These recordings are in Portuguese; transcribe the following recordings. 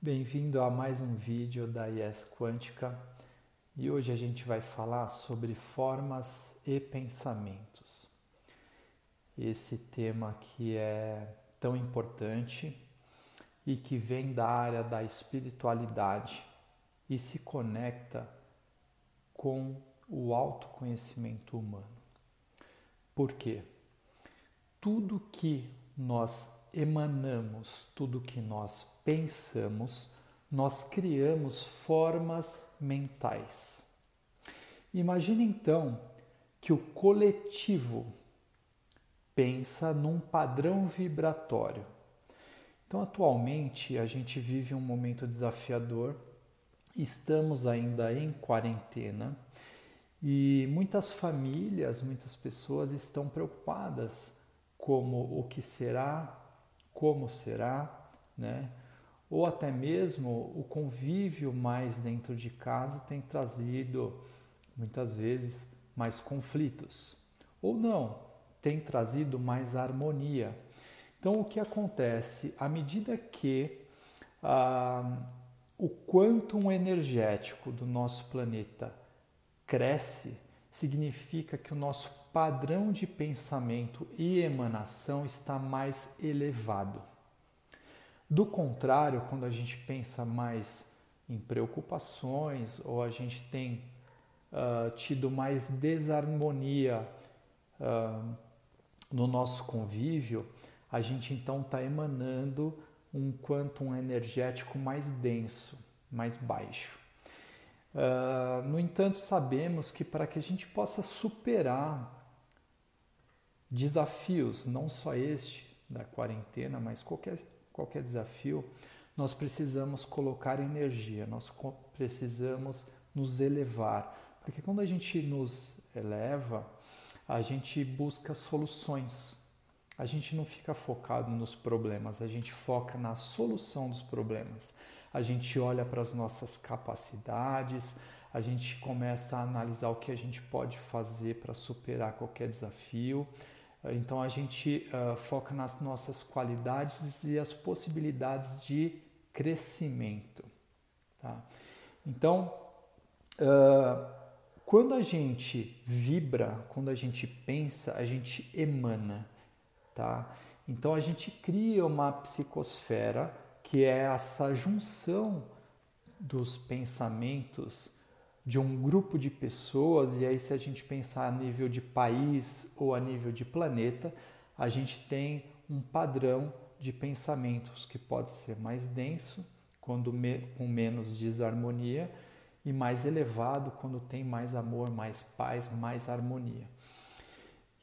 Bem-vindo a mais um vídeo da IES Quântica e hoje a gente vai falar sobre formas e pensamentos. Esse tema que é tão importante e que vem da área da espiritualidade e se conecta com o autoconhecimento humano. Por quê? Tudo que nós emanamos, tudo que nós pensamos, nós criamos formas mentais. Imagine então que o coletivo pensa num padrão vibratório. Então, atualmente, a gente vive um momento desafiador, estamos ainda em quarentena e muitas famílias, muitas pessoas estão preocupadas como o que será, como será, né? Ou até mesmo o convívio mais dentro de casa tem trazido muitas vezes mais conflitos. Ou não, tem trazido mais harmonia. Então, o que acontece? À medida que ah, o quantum energético do nosso planeta cresce, significa que o nosso padrão de pensamento e emanação está mais elevado. Do contrário, quando a gente pensa mais em preocupações ou a gente tem uh, tido mais desarmonia uh, no nosso convívio, a gente então está emanando um quantum energético mais denso, mais baixo. Uh, no entanto, sabemos que para que a gente possa superar desafios, não só este da quarentena, mas qualquer, qualquer desafio, nós precisamos colocar energia, nós precisamos nos elevar. Porque quando a gente nos eleva, a gente busca soluções. A gente não fica focado nos problemas, a gente foca na solução dos problemas. A gente olha para as nossas capacidades, a gente começa a analisar o que a gente pode fazer para superar qualquer desafio, então a gente uh, foca nas nossas qualidades e as possibilidades de crescimento. Tá? Então, uh, quando a gente vibra, quando a gente pensa, a gente emana. Tá? Então a gente cria uma psicosfera que é essa junção dos pensamentos de um grupo de pessoas, e aí se a gente pensar a nível de país ou a nível de planeta, a gente tem um padrão de pensamentos que pode ser mais denso, quando me, com menos desarmonia, e mais elevado quando tem mais amor, mais paz, mais harmonia.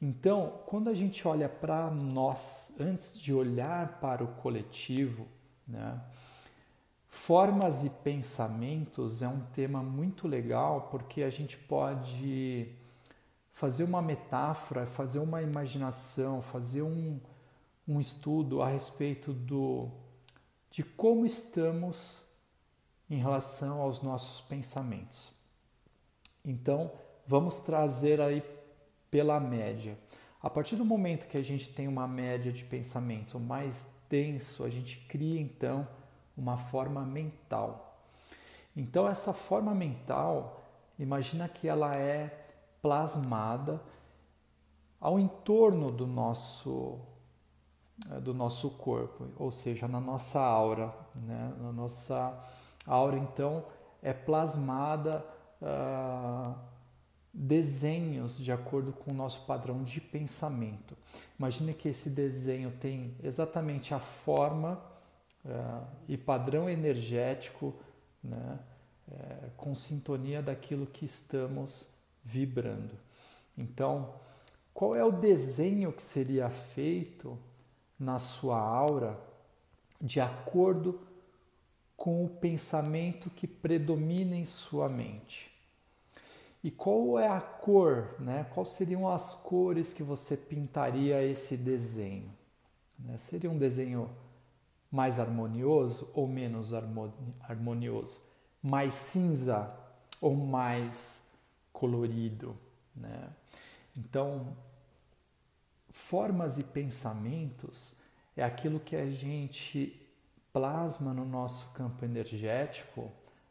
Então, quando a gente olha para nós, antes de olhar para o coletivo, né, Formas e pensamentos é um tema muito legal porque a gente pode fazer uma metáfora, fazer uma imaginação, fazer um, um estudo a respeito do, de como estamos em relação aos nossos pensamentos. Então, vamos trazer aí pela média. A partir do momento que a gente tem uma média de pensamento mais denso, a gente cria então uma forma mental. Então, essa forma mental, imagina que ela é plasmada ao entorno do nosso eh, do nosso corpo, ou seja, na nossa aura, né? Na nossa aura, então, é plasmada uh, desenhos de acordo com o nosso padrão de pensamento. Imagine que esse desenho tem exatamente a forma é, e padrão energético né, é, com sintonia daquilo que estamos vibrando. Então, qual é o desenho que seria feito na sua aura de acordo com o pensamento que predomina em sua mente? E qual é a cor, né? Quais seriam as cores que você pintaria esse desenho? Né? Seria um desenho mais harmonioso ou menos harmonioso, mais cinza ou mais colorido, né? Então, formas e pensamentos é aquilo que a gente plasma no nosso campo energético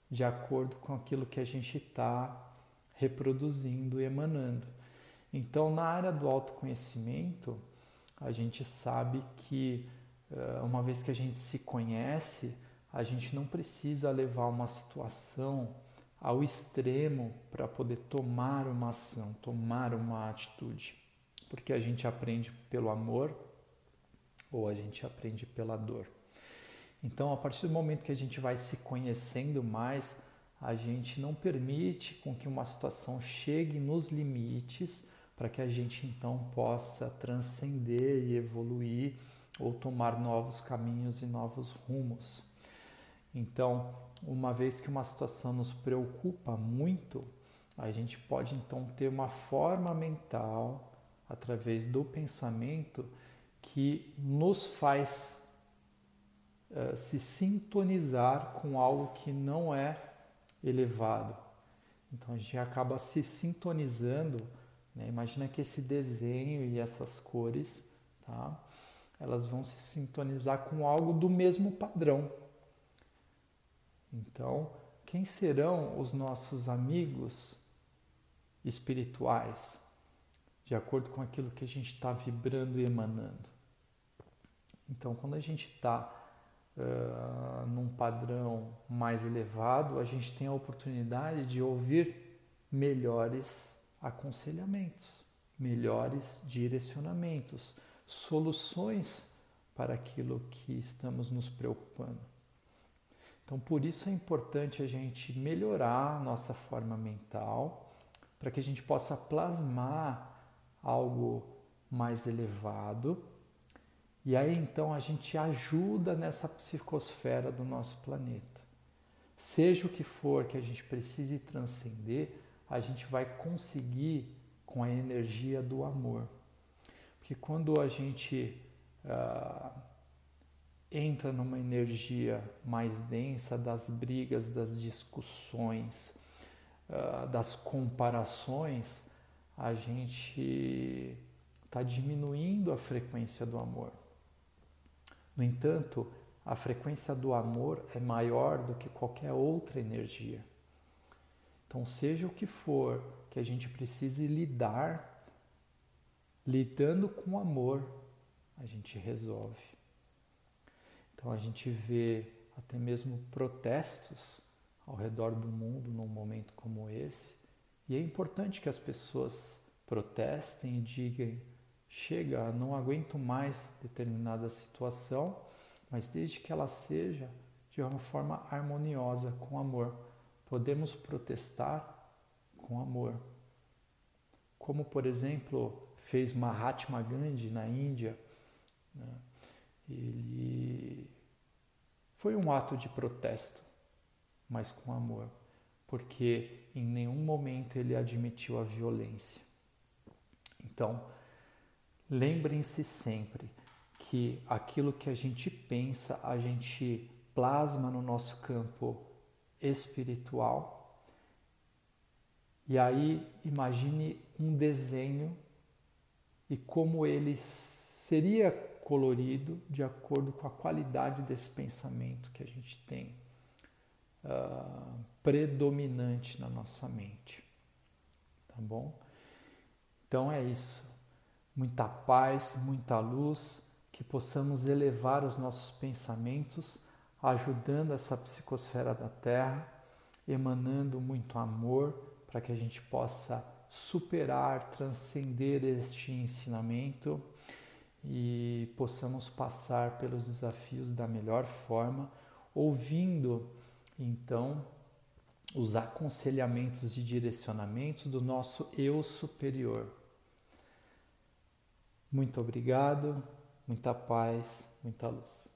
de acordo com aquilo que a gente está reproduzindo e emanando. Então, na área do autoconhecimento, a gente sabe que uma vez que a gente se conhece, a gente não precisa levar uma situação ao extremo para poder tomar uma ação, tomar uma atitude, porque a gente aprende pelo amor ou a gente aprende pela dor. Então, a partir do momento que a gente vai se conhecendo mais, a gente não permite com que uma situação chegue nos limites para que a gente então possa transcender e evoluir ou tomar novos caminhos e novos rumos. Então, uma vez que uma situação nos preocupa muito, a gente pode então ter uma forma mental através do pensamento que nos faz uh, se sintonizar com algo que não é elevado. Então a gente acaba se sintonizando. Né? Imagina que esse desenho e essas cores, tá? Elas vão se sintonizar com algo do mesmo padrão. Então, quem serão os nossos amigos espirituais, de acordo com aquilo que a gente está vibrando e emanando? Então, quando a gente está uh, num padrão mais elevado, a gente tem a oportunidade de ouvir melhores aconselhamentos, melhores direcionamentos, soluções para aquilo que estamos nos preocupando. Então, por isso é importante a gente melhorar a nossa forma mental, para que a gente possa plasmar algo mais elevado e aí então a gente ajuda nessa psicosfera do nosso planeta. Seja o que for que a gente precise transcender, a gente vai conseguir com a energia do amor. Porque quando a gente uh, entra numa energia mais densa das brigas, das discussões, uh, das comparações, a gente está diminuindo a frequência do amor. No entanto, a frequência do amor é maior do que qualquer outra energia. Então, seja o que for que a gente precise lidar, lidando com amor, a gente resolve. Então, a gente vê até mesmo protestos ao redor do mundo num momento como esse, e é importante que as pessoas protestem e digam chega, não aguento mais determinada situação, mas desde que ela seja de uma forma harmoniosa, com amor. Podemos protestar com amor. Como, por exemplo, fez Mahatma Gandhi na Índia. Né? Ele foi um ato de protesto, mas com amor, porque em nenhum momento ele admitiu a violência. Então, Lembrem-se sempre que aquilo que a gente pensa, a gente plasma no nosso campo espiritual. E aí imagine um desenho e como ele seria colorido de acordo com a qualidade desse pensamento que a gente tem uh, predominante na nossa mente. Tá bom? Então é isso muita paz, muita luz, que possamos elevar os nossos pensamentos, ajudando essa psicosfera da Terra, emanando muito amor para que a gente possa superar, transcender este ensinamento e possamos passar pelos desafios da melhor forma, ouvindo então os aconselhamentos e direcionamentos do nosso eu superior. Muito obrigado, muita paz, muita luz.